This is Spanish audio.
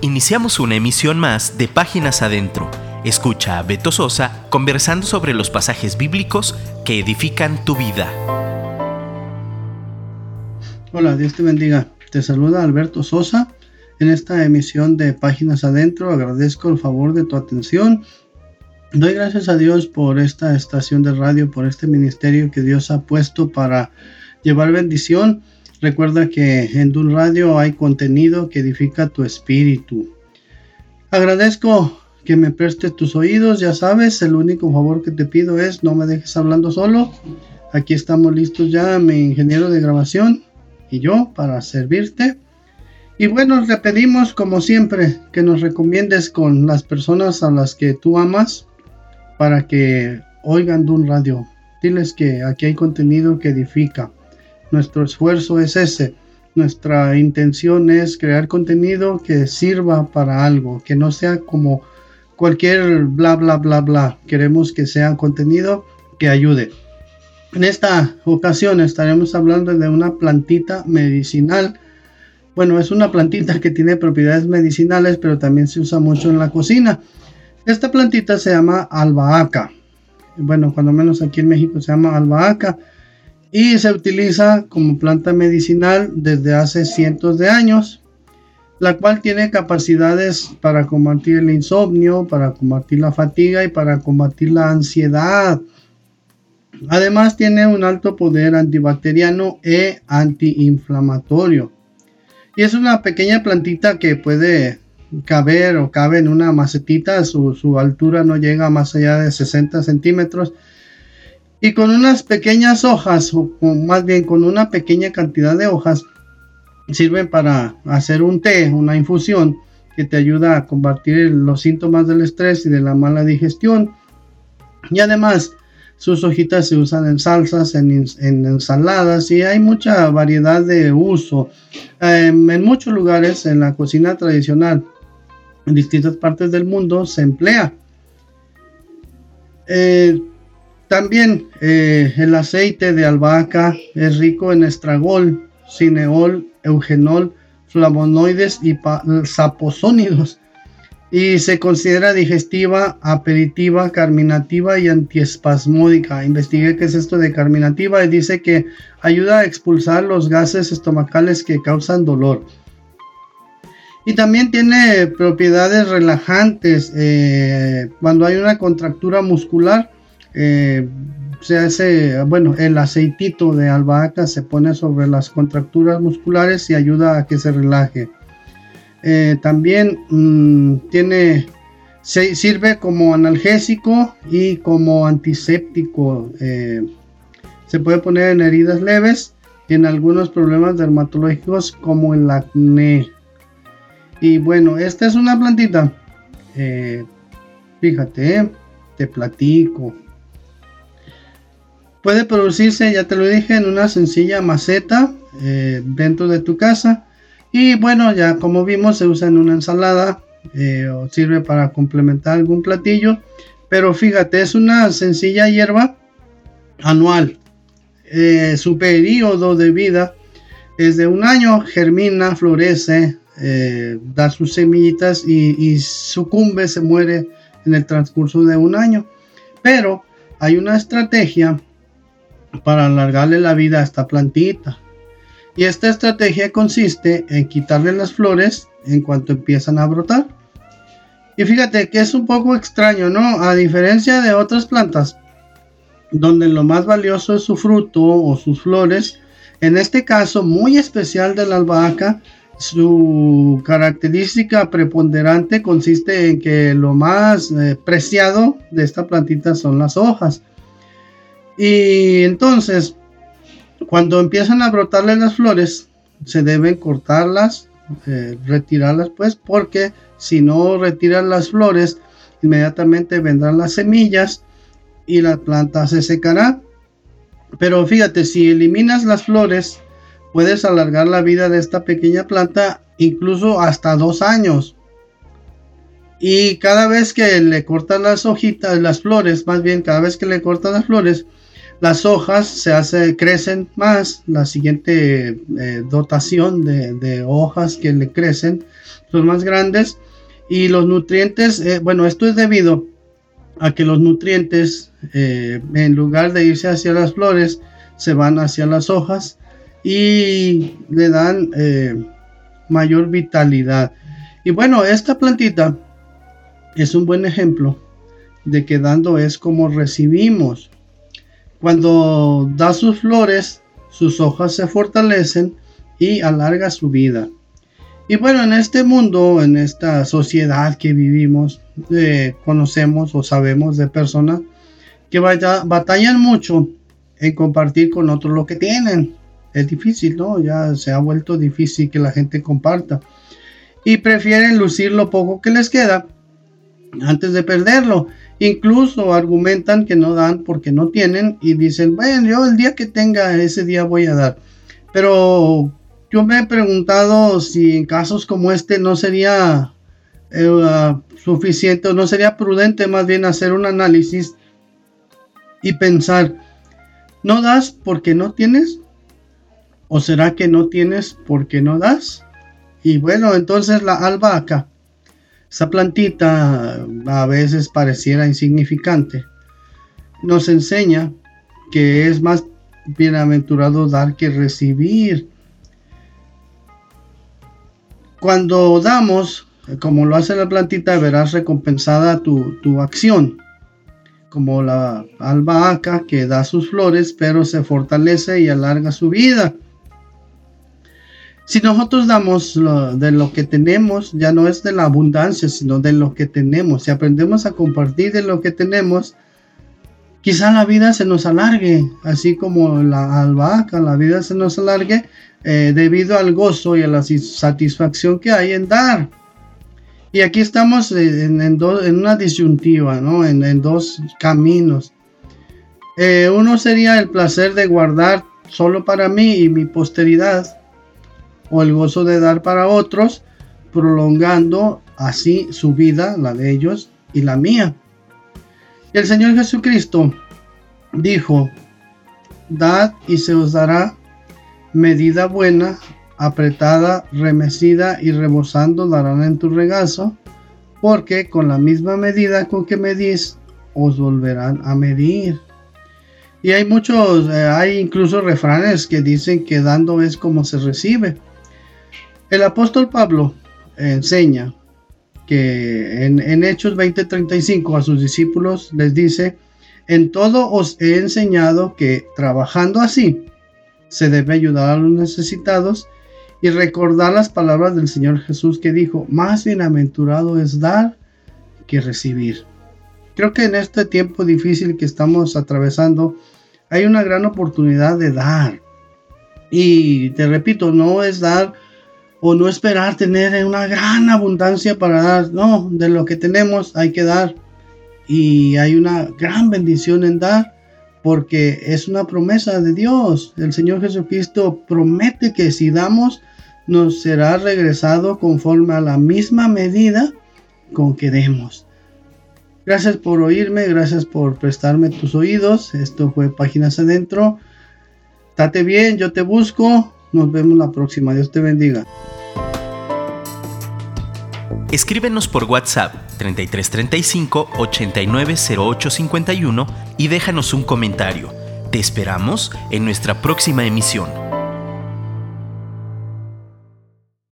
Iniciamos una emisión más de Páginas Adentro. Escucha a Beto Sosa conversando sobre los pasajes bíblicos que edifican tu vida. Hola, Dios te bendiga. Te saluda Alberto Sosa en esta emisión de Páginas Adentro. Agradezco el favor de tu atención. Doy gracias a Dios por esta estación de radio, por este ministerio que Dios ha puesto para llevar bendición Recuerda que en Dun Radio hay contenido que edifica tu espíritu. Agradezco que me prestes tus oídos, ya sabes, el único favor que te pido es no me dejes hablando solo. Aquí estamos listos ya, mi ingeniero de grabación y yo para servirte. Y bueno, le pedimos como siempre que nos recomiendes con las personas a las que tú amas para que oigan Dun Radio. Diles que aquí hay contenido que edifica. Nuestro esfuerzo es ese. Nuestra intención es crear contenido que sirva para algo, que no sea como cualquier bla bla bla bla. Queremos que sea contenido que ayude. En esta ocasión estaremos hablando de una plantita medicinal. Bueno, es una plantita que tiene propiedades medicinales, pero también se usa mucho en la cocina. Esta plantita se llama albahaca. Bueno, cuando menos aquí en México se llama albahaca y se utiliza como planta medicinal desde hace cientos de años, la cual tiene capacidades para combatir el insomnio, para combatir la fatiga y para combatir la ansiedad. Además tiene un alto poder antibacteriano e antiinflamatorio. Y es una pequeña plantita que puede caber o cabe en una macetita, su, su altura no llega más allá de 60 centímetros y con unas pequeñas hojas, o más bien con una pequeña cantidad de hojas, sirven para hacer un té, una infusión que te ayuda a combatir los síntomas del estrés y de la mala digestión. Y además, sus hojitas se usan en salsas, en, ensaladas y hay mucha variedad de uso. Em, en muchos lugares, en la cocina tradicional, en distintas partes del mundo, se emplea. Eh, también eh, el aceite de albahaca es rico en estragol, cineol, eugenol, flavonoides y saposónidos y se considera digestiva, aperitiva, carminativa y antiespasmódica. Investigué qué es esto de carminativa y dice que ayuda a expulsar los gases estomacales que causan dolor. Y también tiene propiedades relajantes eh, cuando hay una contractura muscular eh, se hace, bueno, el aceitito de albahaca se pone sobre las contracturas musculares y ayuda a que se relaje. Eh, también mm, tiene, se, sirve como analgésico y como antiséptico. Eh, se puede poner en heridas leves y en algunos problemas dermatológicos como el acné. Y bueno, esta es una plantita. fíjate, te platico. Puede producirse, ya te lo dije, en una sencilla maceta eh, dentro de tu casa. Y bueno, ya como vimos, se usa en una ensalada eh, o sirve para complementar algún platillo. Pero fíjate, es una sencilla hierba anual. Eh, su periodo de vida es de un año, germina, florece, da sus semillitas y, y sucumbe, se muere en el transcurso de un año. Pero hay una estrategia para alargarle la vida a esta plantita. Y esta estrategia consiste en quitarle las flores en cuanto empiezan a brotar. Y fíjate que es un poco extraño, ¿no? A diferencia de otras plantas, donde lo más valioso es su fruto o sus flores, en este caso muy especial de la albahaca, su característica preponderante consiste en que lo más eh, preciado de esta plantita son las hojas. Y entonces, cuando empiezan a brotarle las flores, se deben cortarlas, eh, retirarlas, pues, porque si no retiran las flores, inmediatamente vendrán las semillas y la planta se secará. Pero fíjate, si eliminas las flores, puedes alargar la vida de esta pequeña planta incluso hasta dos años. Y cada vez que le cortas las hojitas, las flores, más bien cada vez que le cortas las flores, las hojas se crecen más, la siguiente eh, dotación de, hojas que le crecen son más grandes y los nutrientes, eh, bueno, esto es debido a que los nutrientes eh, en lugar de irse hacia las flores se van hacia las hojas y le dan mayor vitalidad. Y bueno, esta plantita es un buen ejemplo de que dando es como recibimos. Cuando da sus flores, sus hojas se fortalecen y alarga su vida. Y bueno, en este mundo, en esta sociedad que vivimos, eh, conocemos o sabemos de personas que batallan mucho en compartir con otros lo que tienen. Es difícil, ¿no? Ya se ha vuelto difícil que la gente comparta. Y prefieren lucir lo poco que les queda antes de perderlo. Incluso argumentan que no dan porque no tienen y dicen, bueno, yo el día que tenga ese día voy a dar. Pero yo me he preguntado si en casos como este no sería eh, suficiente o no sería prudente más bien hacer un análisis y pensar, ¿no das porque no tienes? ¿O será que no tienes porque no das? Y bueno, entonces la albahaca esa plantita a veces pareciera insignificante. Nos enseña que es más bienaventurado dar que recibir. Cuando damos, como lo hace la plantita, verás recompensada tu, tu acción. Como la albahaca que da sus flores, pero se fortalece y alarga su vida. Si nosotros damos de lo que tenemos, ya no es de la abundancia, sino de lo que tenemos. Si aprendemos a compartir de lo que tenemos, quizá la vida se nos alargue, así como la albahaca, la vida se nos alargue eh, debido al gozo y a la satisfacción que hay en dar. Y aquí estamos en, en, una disyuntiva, ¿no? en, dos caminos. Eh, uno sería el placer de guardar solo para mí y mi posteridad o el gozo de dar para otros, prolongando así su vida, la de ellos y la mía. Y el Señor Jesucristo dijo, dad y se os dará medida buena, apretada, remecida y rebosando darán en tu regazo, porque con la misma medida con que medís, os volverán a medir. Y hay muchos, eh, hay incluso refranes que dicen que dando es como se recibe. El apóstol Pablo enseña que en, Hechos 20:35 a sus discípulos les dice, en todo os he enseñado que trabajando así se debe ayudar a los necesitados y recordar las palabras del Señor Jesús que dijo, más bienaventurado es dar que recibir. Creo que en este tiempo difícil que estamos atravesando hay una gran oportunidad de dar. Y te repito, no es dar o no esperar tener una gran abundancia para dar. No, de lo que tenemos hay que dar. Y hay una gran bendición en dar porque es una promesa de Dios. El Señor Jesucristo promete que si damos, nos será regresado conforme a la misma medida con que demos. Gracias por oírme, gracias por prestarme tus oídos. Esto fue Páginas Adentro. Date bien, yo te busco. Nos vemos la próxima. Dios te bendiga. Escríbenos por WhatsApp 3335 890851 y déjanos un comentario. Te esperamos en nuestra próxima emisión.